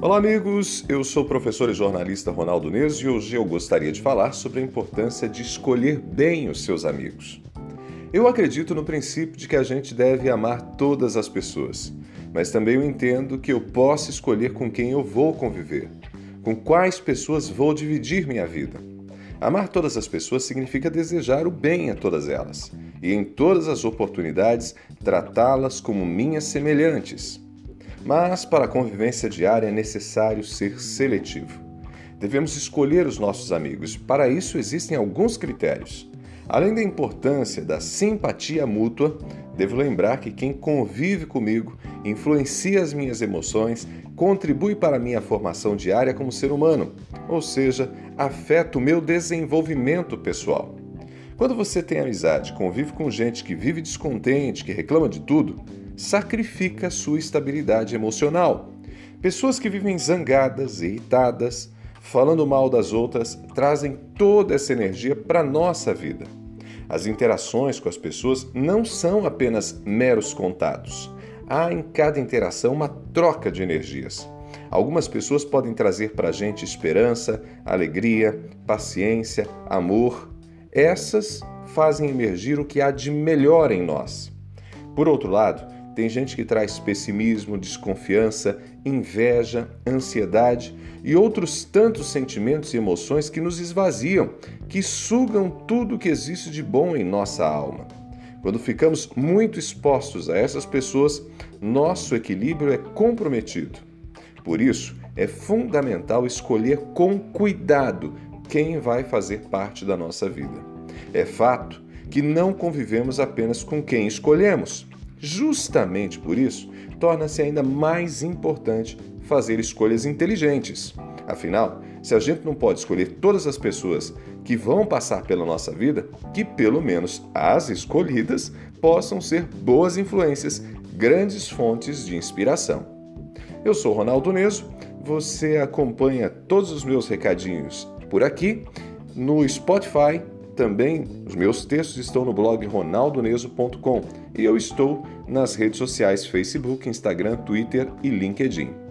Olá, amigos. Eu sou o professor e jornalista Ronaldo Neso e hoje eu gostaria de falar sobre a importância de escolher bem os seus amigos. Eu acredito no princípio de que a gente deve amar todas as pessoas, mas também eu entendo que eu posso escolher com quem eu vou conviver, com quais pessoas vou dividir minha vida. Amar todas as pessoas significa desejar o bem a todas elas e, em todas as oportunidades, tratá-las como minhas semelhantes. Mas para a convivência diária é necessário ser seletivo. Devemos escolher os nossos amigos. Para isso existem alguns critérios. Além da importância da simpatia mútua, devo lembrar que quem convive comigo influencia as minhas emoções, contribui para a minha formação diária como ser humano, ou seja, afeta o meu desenvolvimento pessoal. Quando você tem amizade, convive com gente que vive descontente, que reclama de tudo, sacrifica sua estabilidade emocional. Pessoas que vivem zangadas, irritadas, falando mal das outras, trazem toda essa energia para nossa vida. As interações com as pessoas não são apenas meros contatos. Há em cada interação uma troca de energias. Algumas pessoas podem trazer para a gente esperança, alegria, paciência, amor. Essas fazem emergir o que há de melhor em nós. Por outro lado, tem gente que traz pessimismo, desconfiança, inveja, ansiedade e outros tantos sentimentos e emoções que nos esvaziam, que sugam tudo que existe de bom em nossa alma. Quando ficamos muito expostos a essas pessoas, nosso equilíbrio é comprometido. Por isso, é fundamental escolher com cuidado quem vai fazer parte da nossa vida. É fato que não convivemos apenas com quem escolhemos. Justamente por isso, torna-se ainda mais importante fazer escolhas inteligentes. Afinal, se a gente não pode escolher todas as pessoas que vão passar pela nossa vida, que pelo menos as escolhidas possam ser boas influências, grandes fontes de inspiração. Eu sou Ronaldo Neso, você acompanha todos os meus recadinhos por aqui no Spotify também os meus textos estão no blog ronaldoneso.com e eu estou nas redes sociais Facebook, Instagram, Twitter e LinkedIn.